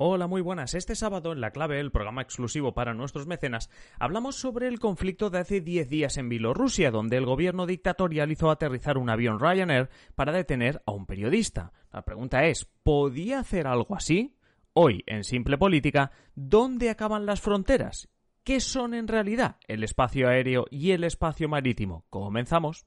Hola, muy buenas. Este sábado en La Clave, el programa exclusivo para nuestros mecenas, hablamos sobre el conflicto de hace 10 días en Bielorrusia, donde el gobierno dictatorial hizo aterrizar un avión Ryanair para detener a un periodista. La pregunta es, ¿podía hacer algo así? Hoy, en Simple Política, ¿dónde acaban las fronteras? ¿Qué son en realidad el espacio aéreo y el espacio marítimo? Comenzamos.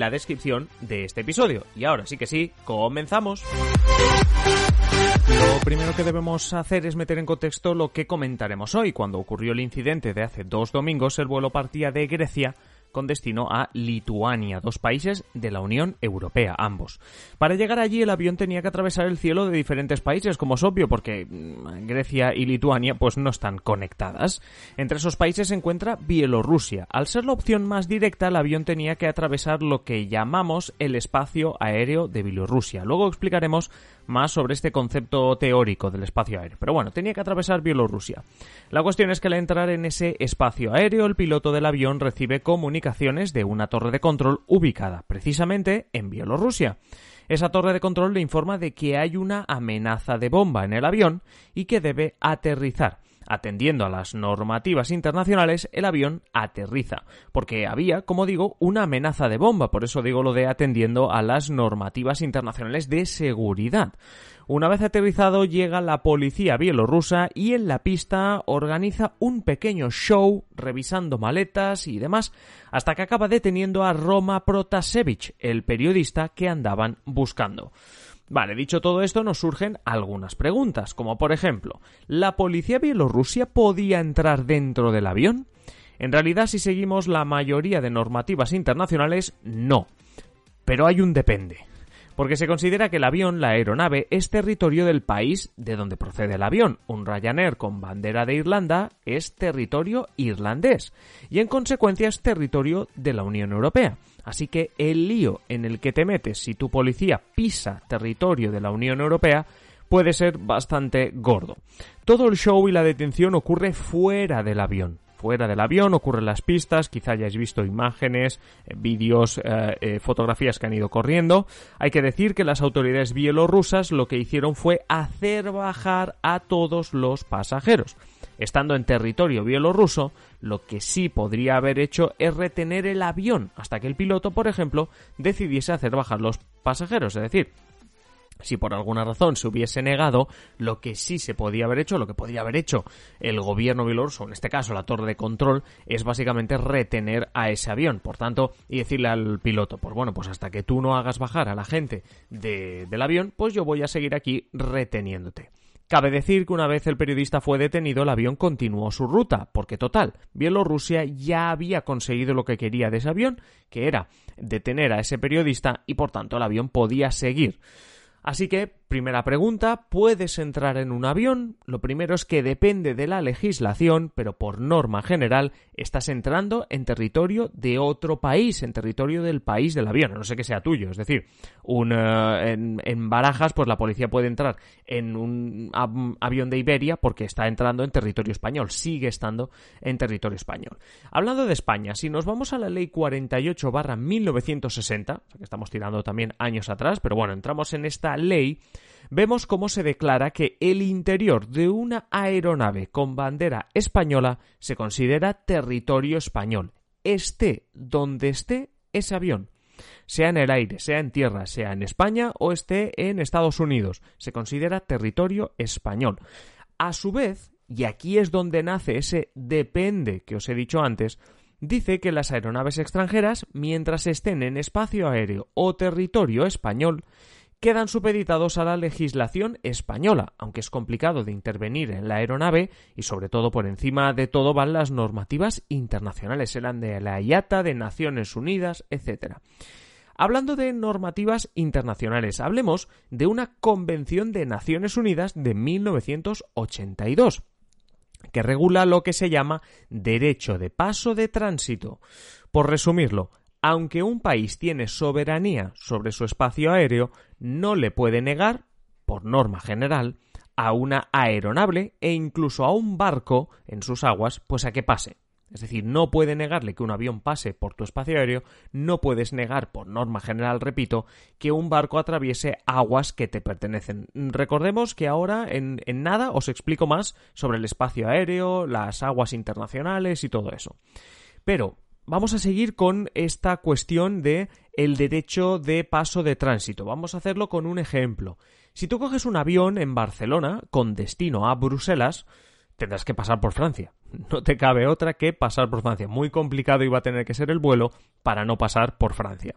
la descripción de este episodio. Y ahora sí que sí, comenzamos. Lo primero que debemos hacer es meter en contexto lo que comentaremos hoy. Cuando ocurrió el incidente de hace dos domingos, el vuelo partía de Grecia con destino a Lituania, dos países de la Unión Europea, ambos. Para llegar allí el avión tenía que atravesar el cielo de diferentes países, como es obvio, porque mm, Grecia y Lituania pues no están conectadas. Entre esos países se encuentra Bielorrusia. Al ser la opción más directa, el avión tenía que atravesar lo que llamamos el espacio aéreo de Bielorrusia. Luego explicaremos más sobre este concepto teórico del espacio aéreo. Pero bueno, tenía que atravesar Bielorrusia. La cuestión es que al entrar en ese espacio aéreo, el piloto del avión recibe de una torre de control ubicada precisamente en Bielorrusia. Esa torre de control le informa de que hay una amenaza de bomba en el avión y que debe aterrizar. Atendiendo a las normativas internacionales, el avión aterriza, porque había, como digo, una amenaza de bomba, por eso digo lo de atendiendo a las normativas internacionales de seguridad. Una vez aterrizado llega la policía bielorrusa y en la pista organiza un pequeño show revisando maletas y demás hasta que acaba deteniendo a Roma Protasevich, el periodista que andaban buscando. Vale, dicho todo esto, nos surgen algunas preguntas, como por ejemplo, ¿la policía bielorrusia podía entrar dentro del avión? En realidad, si seguimos la mayoría de normativas internacionales, no. Pero hay un depende porque se considera que el avión, la aeronave, es territorio del país de donde procede el avión. Un Ryanair con bandera de Irlanda es territorio irlandés y en consecuencia es territorio de la Unión Europea. Así que el lío en el que te metes si tu policía pisa territorio de la Unión Europea puede ser bastante gordo. Todo el show y la detención ocurre fuera del avión fuera del avión, ocurren las pistas, quizá hayáis visto imágenes, eh, vídeos, eh, eh, fotografías que han ido corriendo. Hay que decir que las autoridades bielorrusas lo que hicieron fue hacer bajar a todos los pasajeros. Estando en territorio bielorruso, lo que sí podría haber hecho es retener el avión hasta que el piloto, por ejemplo, decidiese hacer bajar los pasajeros, es decir, si por alguna razón se hubiese negado, lo que sí se podía haber hecho, lo que podía haber hecho el gobierno bielorruso, en este caso la torre de control, es básicamente retener a ese avión. Por tanto, y decirle al piloto, pues bueno, pues hasta que tú no hagas bajar a la gente del avión, pues yo voy a seguir aquí reteniéndote. Cabe decir que una vez el periodista fue detenido, el avión continuó su ruta, porque total, Bielorrusia ya había conseguido lo que quería de ese avión, que era detener a ese periodista y por tanto el avión podía seguir. Así que Primera pregunta, ¿puedes entrar en un avión? Lo primero es que depende de la legislación, pero por norma general estás entrando en territorio de otro país, en territorio del país del avión, no sé que sea tuyo. Es decir, un, eh, en, Barajas, pues la policía puede entrar en un avión de Iberia porque está entrando en territorio español, sigue estando en territorio español. Hablando de España, si nos vamos a la ley 48 barra 1960, o sea que estamos tirando también años atrás, pero bueno, entramos en esta ley vemos cómo se declara que el interior de una aeronave con bandera española se considera territorio español, esté donde esté ese avión sea en el aire, sea en tierra, sea en España o esté en Estados Unidos. Se considera territorio español. A su vez, y aquí es donde nace ese depende que os he dicho antes, dice que las aeronaves extranjeras, mientras estén en espacio aéreo o territorio español, quedan supeditados a la legislación española, aunque es complicado de intervenir en la aeronave y sobre todo por encima de todo van las normativas internacionales, eran de la IATA, de Naciones Unidas, etc. Hablando de normativas internacionales, hablemos de una Convención de Naciones Unidas de 1982 que regula lo que se llama derecho de paso de tránsito. Por resumirlo, aunque un país tiene soberanía sobre su espacio aéreo, no le puede negar, por norma general, a una aeronave e incluso a un barco en sus aguas, pues a que pase. Es decir, no puede negarle que un avión pase por tu espacio aéreo, no puedes negar, por norma general, repito, que un barco atraviese aguas que te pertenecen. Recordemos que ahora en, nada os explico más sobre el espacio aéreo, las aguas internacionales y todo eso. Pero vamos a seguir con esta cuestión de el derecho de paso de tránsito. Vamos a hacerlo con un ejemplo. Si tú coges un avión en Barcelona con destino a Bruselas, tendrás que pasar por Francia. No te cabe otra que pasar por Francia. Muy complicado iba a tener que ser el vuelo para no pasar por Francia.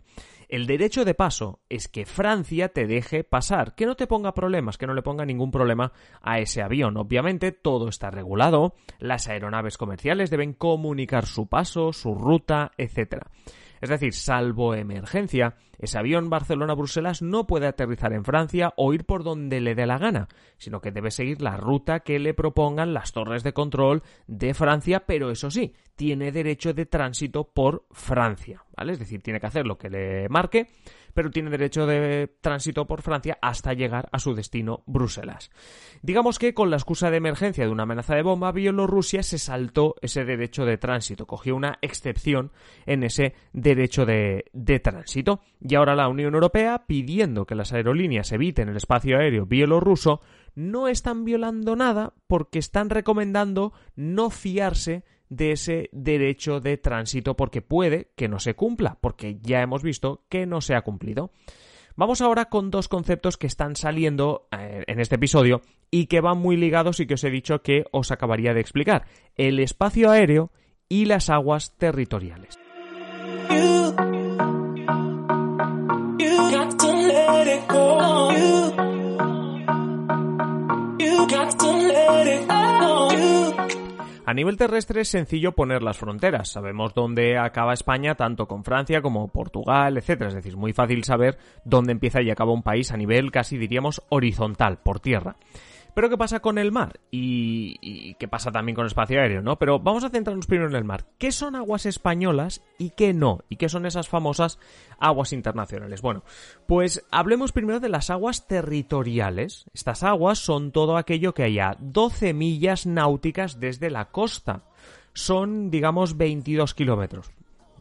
El derecho de paso es que Francia te deje pasar, que no te ponga problemas, que no le ponga ningún problema a ese avión. Obviamente todo está regulado, las aeronaves comerciales deben comunicar su paso, su ruta, etcétera. Es decir, salvo emergencia, ese avión Barcelona-Bruselas no puede aterrizar en Francia o ir por donde le dé la gana, sino que debe seguir la ruta que le propongan las torres de control de Francia, pero eso sí, tiene derecho de tránsito por Francia, ¿vale? Es decir, tiene que hacer lo que le marque pero tiene derecho de tránsito por Francia hasta llegar a su destino Bruselas. Digamos que con la excusa de emergencia de una amenaza de bomba, Bielorrusia se saltó ese derecho de tránsito, cogió una excepción en ese derecho de, de tránsito. Y ahora la Unión Europea, pidiendo que las aerolíneas eviten el espacio aéreo bielorruso, no están violando nada porque están recomendando no fiarse de ese derecho de tránsito porque puede que no se cumpla, porque ya hemos visto que no se ha cumplido. Vamos ahora con dos conceptos que están saliendo eh, en este episodio y que van muy ligados y que os he dicho que os acabaría de explicar. El espacio aéreo y las aguas territoriales. A nivel terrestre es sencillo poner las fronteras. Sabemos dónde acaba España, tanto con Francia como Portugal, etc. Es decir, es muy fácil saber dónde empieza y acaba un país a nivel casi diríamos horizontal, por tierra. Pero ¿qué pasa con el mar? Y, qué pasa también con el espacio aéreo, ¿no? Pero vamos a centrarnos primero en el mar. ¿Qué son aguas españolas y qué no? ¿Y qué son esas famosas aguas internacionales? Bueno, pues hablemos primero de las aguas territoriales. Estas aguas son todo aquello que haya 12 millas náuticas desde la costa. Son, digamos, 22 kilómetros.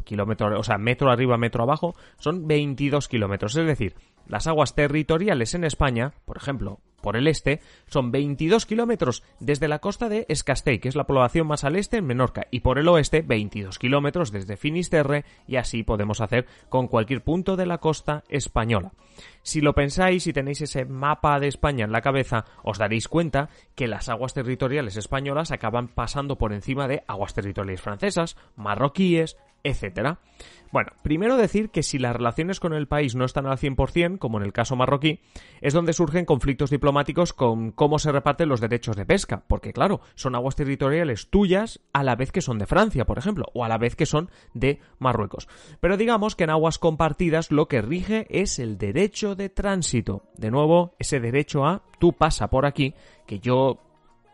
Kilómetro, o sea, metro arriba, metro abajo, son 22 kilómetros. Es decir, las aguas territoriales en España, por ejemplo, por el este, son 22 kilómetros desde la costa de Escastell, que es la población más al este en Menorca, y por el oeste 22 kilómetros desde Finisterre, y así podemos hacer con cualquier punto de la costa española. Si lo pensáis y tenéis ese mapa de España en la cabeza, os daréis cuenta que las aguas territoriales españolas acaban pasando por encima de aguas territoriales francesas, marroquíes, etc. Bueno, primero decir que si las relaciones con el país no están al 100%, como en el caso marroquí, es donde surgen conflictos diplomáticos con cómo se reparten los derechos de pesca, porque claro, son aguas territoriales tuyas a la vez que son de Francia, por ejemplo, o a la vez que son de Marruecos. Pero digamos que en aguas compartidas lo que rige es el derecho de tránsito. De nuevo, ese derecho a tú pasa por aquí, que yo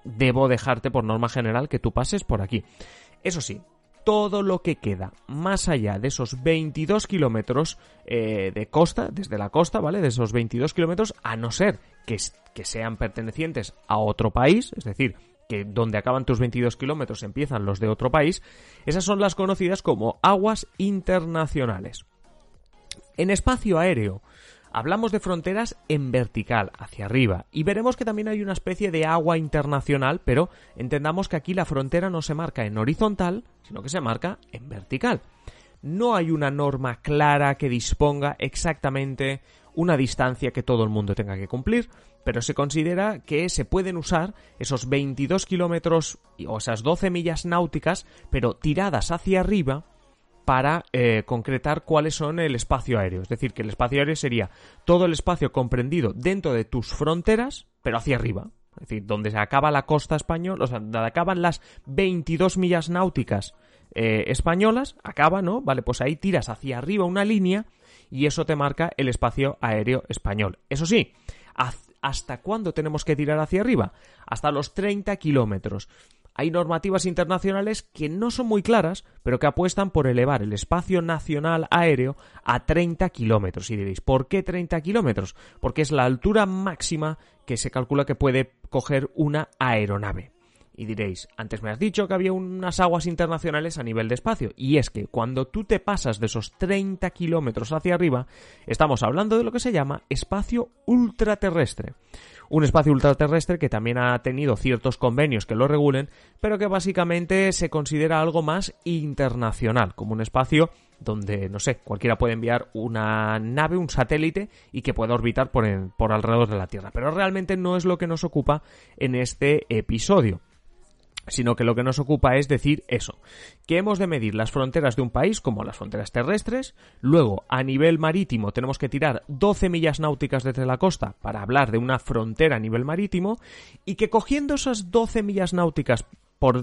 debo dejarte por norma general que tú pases por aquí. Eso sí, todo lo que queda más allá de esos 22 kilómetros eh, de costa, desde la costa, ¿vale? De esos 22 kilómetros, a no ser que, que sean pertenecientes a otro país, es decir, que donde acaban tus 22 kilómetros empiezan los de otro país, esas son las conocidas como aguas internacionales. En espacio aéreo Hablamos de fronteras en vertical, hacia arriba, y veremos que también hay una especie de agua internacional, pero entendamos que aquí la frontera no se marca en horizontal, sino que se marca en vertical. No hay una norma clara que disponga exactamente una distancia que todo el mundo tenga que cumplir, pero se considera que se pueden usar esos 22 kilómetros o esas 12 millas náuticas, pero tiradas hacia arriba para eh, concretar cuáles son el espacio aéreo. Es decir, que el espacio aéreo sería todo el espacio comprendido dentro de tus fronteras, pero hacia arriba. Es decir, donde se acaba la costa española, o sea, donde acaban las 22 millas náuticas eh, españolas, acaba, ¿no? Vale, pues ahí tiras hacia arriba una línea y eso te marca el espacio aéreo español. Eso sí, ¿hasta cuándo tenemos que tirar hacia arriba? Hasta los 30 kilómetros hay normativas internacionales que no son muy claras, pero que apuestan por elevar el espacio nacional aéreo a 30 kilómetros. Y diréis, ¿por qué 30 kilómetros? Porque es la altura máxima que se calcula que puede coger una aeronave. Y diréis, antes me has dicho que había unas aguas internacionales a nivel de espacio. Y es que cuando tú te pasas de esos 30 kilómetros hacia arriba, estamos hablando de lo que se llama espacio ultraterrestre un espacio ultraterrestre que también ha tenido ciertos convenios que lo regulen, pero que básicamente se considera algo más internacional, como un espacio donde, no sé, cualquiera puede enviar una nave, un satélite y que pueda orbitar por, por alrededor de la Tierra. Pero realmente no es lo que nos ocupa en este episodio sino que lo que nos ocupa es decir eso, que hemos de medir las fronteras de un país como las fronteras terrestres, luego a nivel marítimo tenemos que tirar 12 millas náuticas desde la costa para hablar de una frontera a nivel marítimo y que cogiendo esas 12 millas náuticas por,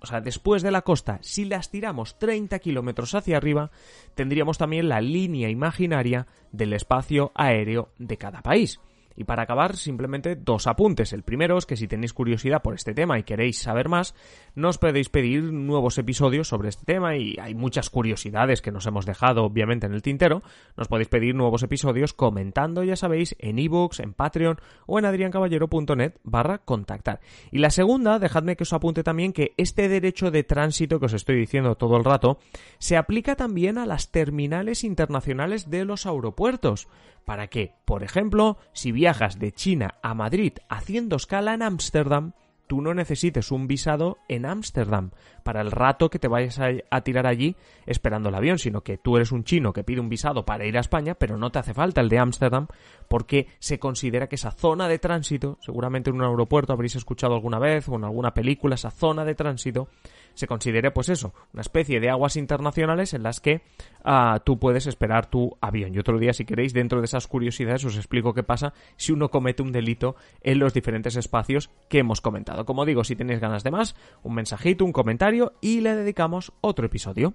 o sea, después de la costa, si las tiramos 30 kilómetros hacia arriba, tendríamos también la línea imaginaria del espacio aéreo de cada país. Y para acabar, simplemente dos apuntes. El primero es que si tenéis curiosidad por este tema y queréis saber más, nos podéis pedir nuevos episodios sobre este tema y hay muchas curiosidades que nos hemos dejado obviamente en el tintero. Nos podéis pedir nuevos episodios comentando, ya sabéis, en ebooks, en Patreon o en adriancaballero.net barra contactar. Y la segunda, dejadme que os apunte también que este derecho de tránsito que os estoy diciendo todo el rato se aplica también a las terminales internacionales de los aeropuertos para que, por ejemplo, si viajas de China a Madrid haciendo escala en Ámsterdam, tú no necesites un visado en Ámsterdam para el rato que te vayas a, tirar allí esperando el avión, sino que tú eres un chino que pide un visado para ir a España, pero no te hace falta el de Ámsterdam porque se considera que esa zona de tránsito, seguramente en un aeropuerto habréis escuchado alguna vez o en alguna película, esa zona de tránsito se considere pues eso, una especie de aguas internacionales en las que ah, tú puedes esperar tu avión. Y otro día, si queréis, dentro de esas curiosidades os explico qué pasa si uno comete un delito en los diferentes espacios que hemos comentado. Como digo, si tenéis ganas de más, un mensajito, un comentario y le dedicamos otro episodio.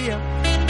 día.